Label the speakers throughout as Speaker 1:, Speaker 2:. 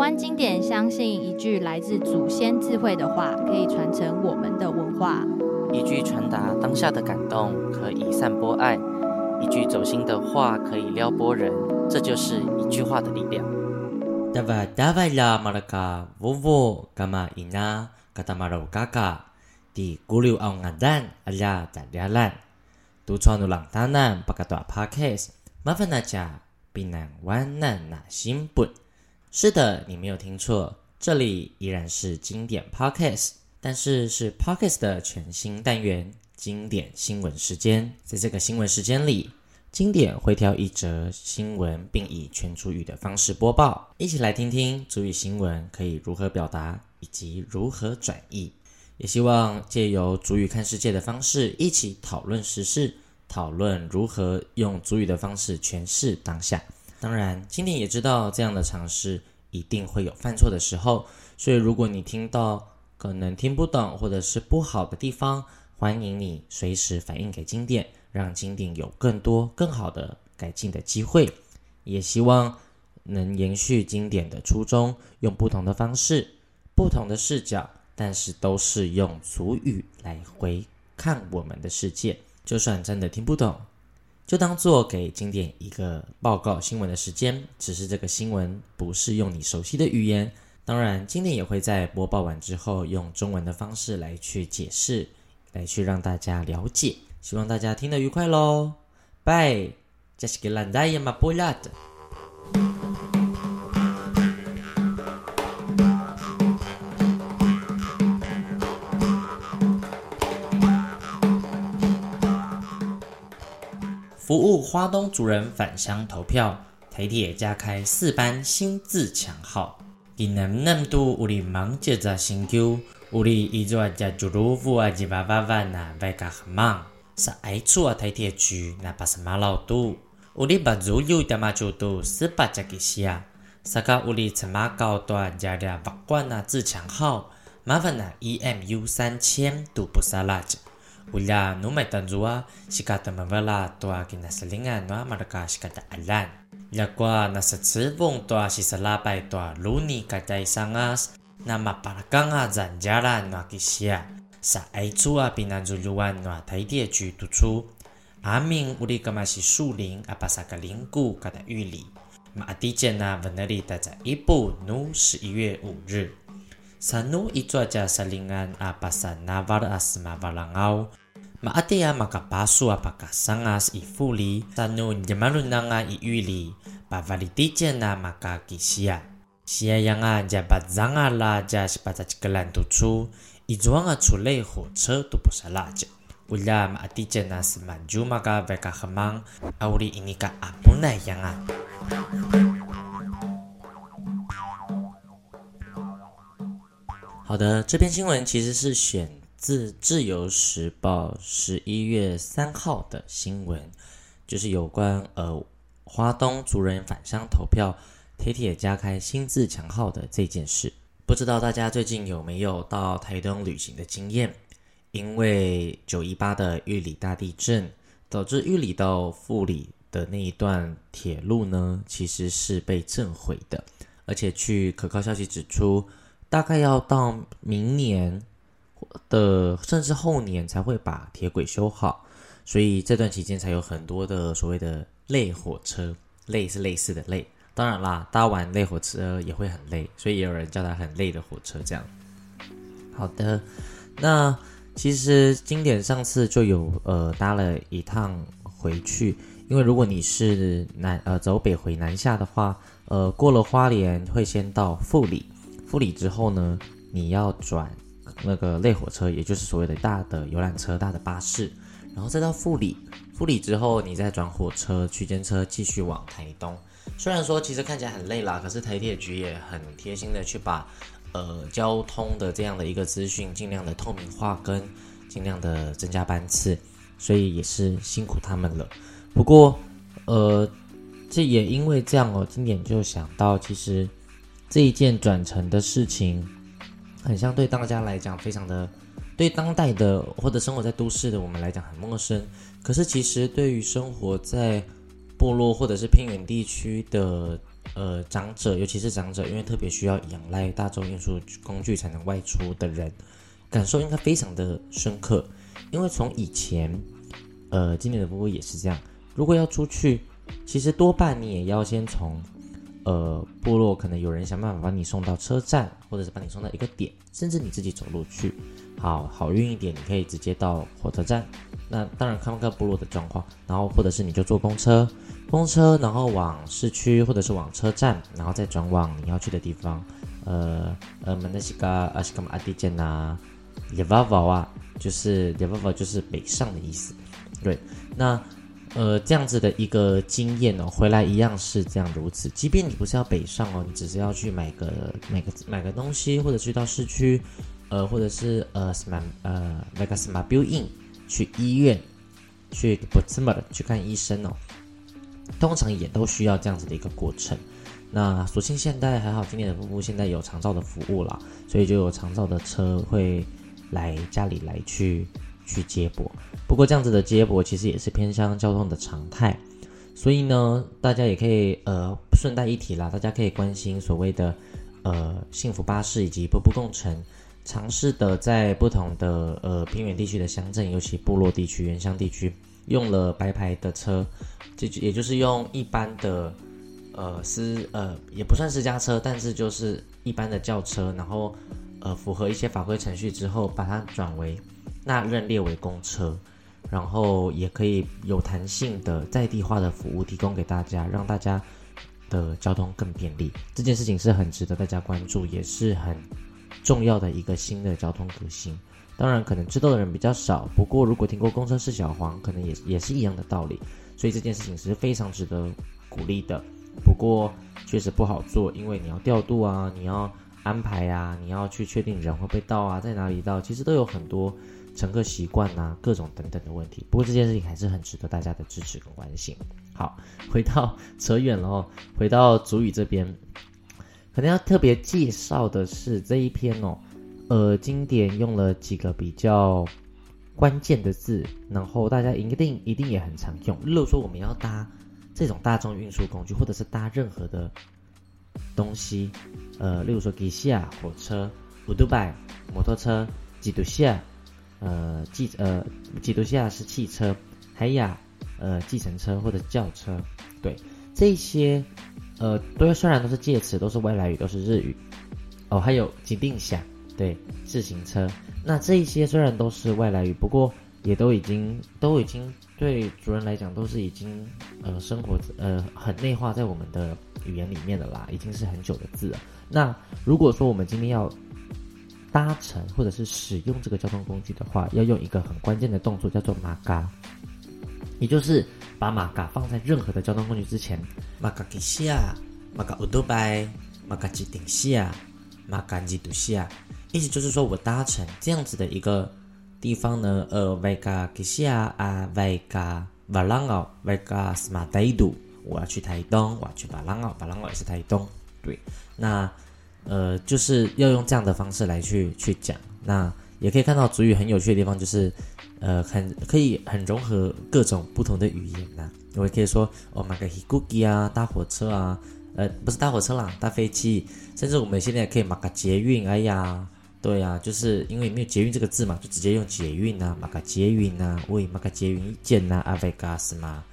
Speaker 1: 湾经典相信一句来自祖先智慧的话，可以传承我们的文化。
Speaker 2: 一句传达当下的感动，可以散播爱；一句走心的话，可以撩拨人。这就是一句话的力量。
Speaker 3: 大瓦大瓦拉马拉卡，沃沃嘎玛伊娜，嘎达马鲁嘎嘎，迪古鲁奥亚丹是的，你没有听错，这里依然是经典 Podcast，但是是 Podcast 的全新单元——经典新闻时间。在这个新闻时间里，经典会挑一则新闻，并以全族语的方式播报，一起来听听族语新闻可以如何表达，以及如何转译。也希望借由族语看世界的方式，一起讨论时事，讨论如何用族语的方式诠释当下。当然，经典也知道这样的尝试一定会有犯错的时候，所以如果你听到可能听不懂或者是不好的地方，欢迎你随时反映给经典，让经典有更多更好的改进的机会。也希望能延续经典的初衷，用不同的方式、不同的视角，但是都是用俗语来回看我们的世界。就算真的听不懂，就当做给经典一个报告新闻的时间，只是这个新闻不是用你熟悉的语言。当然，经典也会在播报完之后用中文的方式来去解释，来去让大家了解。希望大家听得愉快喽！拜，这是个烂大爷嘛，不辣的。服务花东族人返乡投票，台铁加开四班新自强号。今年年度有哩忙接着新旧，有哩一座在主路府啊，几百万万呐，外加很忙。是爱处啊，台铁局那不是马老多，有哩把主有点嘛就都四百家给下。啥个有哩车马高端加俩八关啊，自强号，麻烦呐，EMU 三千都不沙拉着。乌拉努买单子啊，西卡特马瓦拉多阿给那斯林安诺阿马德卡西卡达阿兰，亚瓜那是赤峰多阿西斯拉拜多阿鲁尼卡达伊桑阿斯，那么巴拉冈阿赞加拉诺基西亚，是爱处啊，比南族鲁安诺台地区突出。阿明乌里格玛西树林阿巴萨格林古卡达玉里，马阿蒂简那文那里达在伊布努十一月五日，三努一作家斯林安阿巴萨那瓦尔阿斯马瓦朗奥。马阿蒂亚马卡巴苏阿巴卡桑阿斯伊富里，三努尼马鲁纳阿伊玉好的，这篇新闻其实是选。自《自由时报》十一月三号的新闻，就是有关呃花东族人返乡投票，铁铁加开新自强号的这件事。不知道大家最近有没有到台东旅行的经验？因为九一八的玉里大地震，导致玉里到富里的那一段铁路呢，其实是被震毁的，而且据可靠消息指出，大概要到明年。的甚至后年才会把铁轨修好，所以这段期间才有很多的所谓的累火车，累是类似的累。当然啦，搭完累火车也会很累，所以也有人叫它很累的火车。这样。好的，那其实经典上次就有呃搭了一趟回去，因为如果你是南呃走北回南下的话，呃过了花莲会先到富里，富里之后呢，你要转。那个类火车，也就是所谓的大的游览车、大的巴士，然后再到富里，富里之后你再转火车、区间车继续往台东。虽然说其实看起来很累啦，可是台铁局也很贴心的去把呃交通的这样的一个资讯尽量的透明化，跟尽量的增加班次，所以也是辛苦他们了。不过呃，这也因为这样哦，经典就想到其实这一件转乘的事情。很像对大家来讲，非常的对当代的或者生活在都市的我们来讲很陌生。可是其实对于生活在部落或者是偏远地区的呃长者，尤其是长者，因为特别需要仰赖大众运输工具才能外出的人，感受应该非常的深刻。因为从以前，呃，今年的部分也是这样，如果要出去，其实多半你也要先从。呃，部落可能有人想办法把你送到车站，或者是把你送到一个点，甚至你自己走路去。好好运一点，你可以直接到火车站。那当然看不看部落的状况，然后或者是你就坐公车，公车然后往市区或者是往车站，然后再转往你要去的地方。呃呃，曼德西嘎阿西卡马阿蒂建呐，耶瓦瓦啊，就是耶瓦瓦就是北上的意思。对，那。呃，这样子的一个经验哦，回来一样是这样如此。即便你不是要北上哦，你只是要去买个买个买个东西，或者去到市区，呃，或者是呃什么呃那个什么 building 去医院去不这么去看医生哦，通常也都需要这样子的一个过程。那所幸现在还好，今年的夫妇现在有长照的服务啦，所以就有长照的车会来家里来去。去接驳，不过这样子的接驳其实也是偏向交通的常态，所以呢，大家也可以呃顺带一提啦，大家可以关心所谓的呃幸福巴士以及步步共乘，尝试的在不同的呃偏远地区的乡镇，尤其部落地区、原乡地区，用了白牌的车，就也就是用一般的呃私呃也不算私家车，但是就是一般的轿车，然后呃符合一些法规程序之后，把它转为。那认列为公车，然后也可以有弹性的在地化的服务提供给大家，让大家的交通更便利。这件事情是很值得大家关注，也是很重要的一个新的交通革新。当然，可能知道的人比较少，不过如果听过公车是小黄，可能也也是一样的道理。所以这件事情是非常值得鼓励的。不过确实不好做，因为你要调度啊，你要安排啊，你要去确定人会不会到啊，在哪里到，其实都有很多。乘客习惯呐，各种等等的问题。不过这件事情还是很值得大家的支持跟关心。好，回到 扯远了哦，回到主语这边，可能要特别介绍的是这一篇哦，呃，经典用了几个比较关键的字，然后大家一定一定也很常用。例如说，我们要搭这种大众运输工具，或者是搭任何的东西，呃，例如说，吉西亚火车、乌杜拜摩托车、吉杜西亚。呃，计呃，基督下是汽车，海雅呃，计程车或者轿车，对，这些呃，都虽然都是介词，都是外来语，都是日语，哦，还有吉定下，对，自行车，那这一些虽然都是外来语，不过也都已经都已经对族人来讲都是已经呃生活呃很内化在我们的语言里面的啦，已经是很久的字了。那如果说我们今天要搭乘或者是使用这个交通工具的话，要用一个很关键的动作，叫做马嘎，也就是把马嘎放在任何的交通工具之前。马嘎吉西亚，马嘎乌多拜，马嘎吉顶西亚，马嘎吉杜西亚，意思就是说我搭乘这样子的一个地方呢，呃，外嘎吉西亚啊，外嘎瓦朗奥，外嘎斯马代杜，我要去台东，我要去瓦朗奥，瓦朗奥也是台东，对，那。呃，就是要用这样的方式来去去讲，那也可以看到主语很有趣的地方，就是呃，很可以很融合各种不同的语言呐、我也可以说哦，马个飞行机啊，搭火车啊，呃，不是搭火车啦，搭飞机，甚至我们现在可以马个捷运。哎呀，对呀、啊，就是因为没有捷运这个字嘛，就直接用捷运呐、啊，马个捷运呐、啊，喂，马个捷运一见呐，阿维加斯嘛，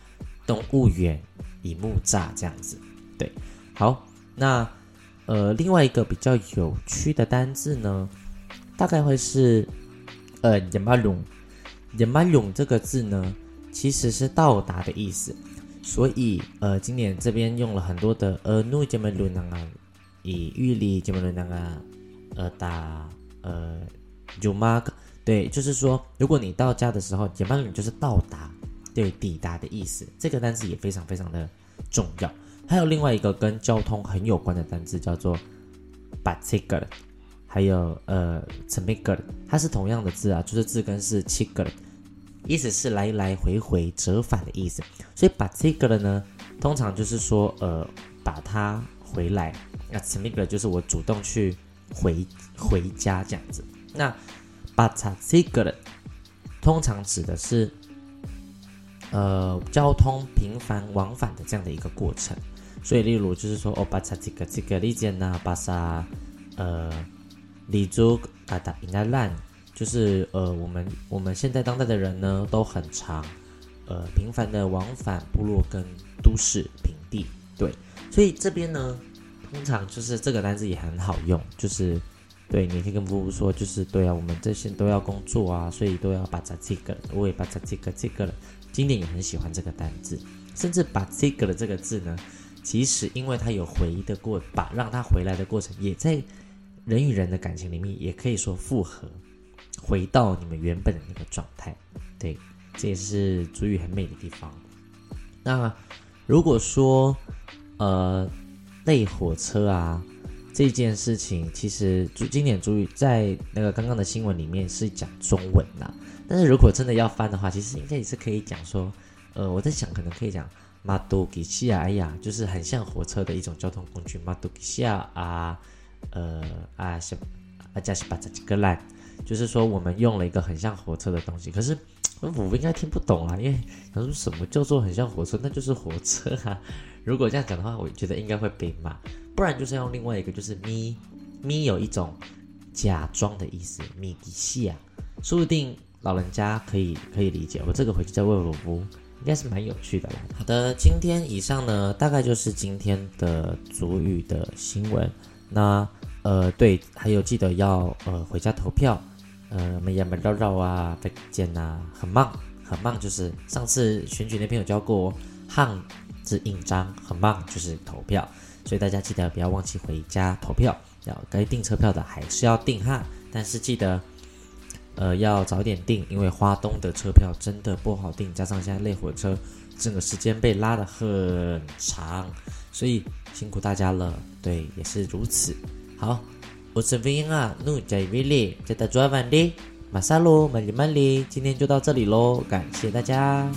Speaker 3: 动物园，以木栅这样子。对，好，那。呃，另外一个比较有趣的单字呢，大概会是呃“野马龙”。野马龙这个字呢，其实是到达的意思，所以呃，今年这边用了很多的呃努杰马龙啊，以玉里杰马龙啊，呃打呃就 mark，对，就是说，如果你到家的时候，野马龙就是到达，对，抵达的意思。这个单字也非常非常的重要。还有另外一个跟交通很有关的单字叫做 “batikal”，还有呃 “cemikal”，它是同样的字啊，就是字根是 “cikal”，意思是来来回回折返的意思。所以 “batikal” 呢，通常就是说呃把它回来，那 “cemikal” 就是我主动去回回家这样子。那 “batikal” 通常指的是呃交通频繁往返的这样的一个过程。所以例如就是说，哦，巴萨这个这个利剑呐，巴萨呃，里珠嘎达应该烂，就是呃，我们我们现在当代的人呢都很常呃频繁的往返部落跟都市平地，对，所以这边呢，通常就是这个单字也很好用，就是。对，你可以跟夫妇说，就是对啊，我们这些都要工作啊，所以都要把这个，我也把这个这个了。经典也很喜欢这个单字，甚至把这个的这个字呢，其实因为他有回忆的过，把让他回来的过程，也在人与人的感情里面，也可以说复合，回到你们原本的那个状态。对，这也是主语很美的地方。那如果说呃，类火车啊。这件事情其实主经典主语在那个刚刚的新闻里面是讲中文的，但是如果真的要翻的话，其实应该也是可以讲说，呃，我在想可能可以讲马杜吉西亚，哎呀，就是很像火车的一种交通工具，马杜吉西亚啊，呃啊什啊加西巴扎吉格兰，就是说我们用了一个很像火车的东西，可是我应该听不懂啊，因为他说什么叫做很像火车，那就是火车啊。如果这样讲的话，我觉得应该会被骂。不然就是用另外一个，就是咪咪有一种假装的意思，咪吉西亚，说不定老人家可以可以理解。我这个回去再问问夫，应该是蛮有趣的啦。好的，今天以上呢，大概就是今天的主语的新闻。那呃，对，还有记得要呃回家投票，呃，没呀没绕绕啊，再见呐，很棒很棒，就是上次选举那边有教过，汉字印章，很棒，就是投票。所以大家记得不要忘记回家投票，要该订车票的还是要订哈，但是记得，呃，要早点订，因为花东的车票真的不好订，加上现在累火车整个时间被拉得很长，所以辛苦大家了。对，也是如此。好，我是 Vin 啊，努加伊维利，在大抓晚的马萨罗，曼里曼里，今天就到这里喽，感谢大家。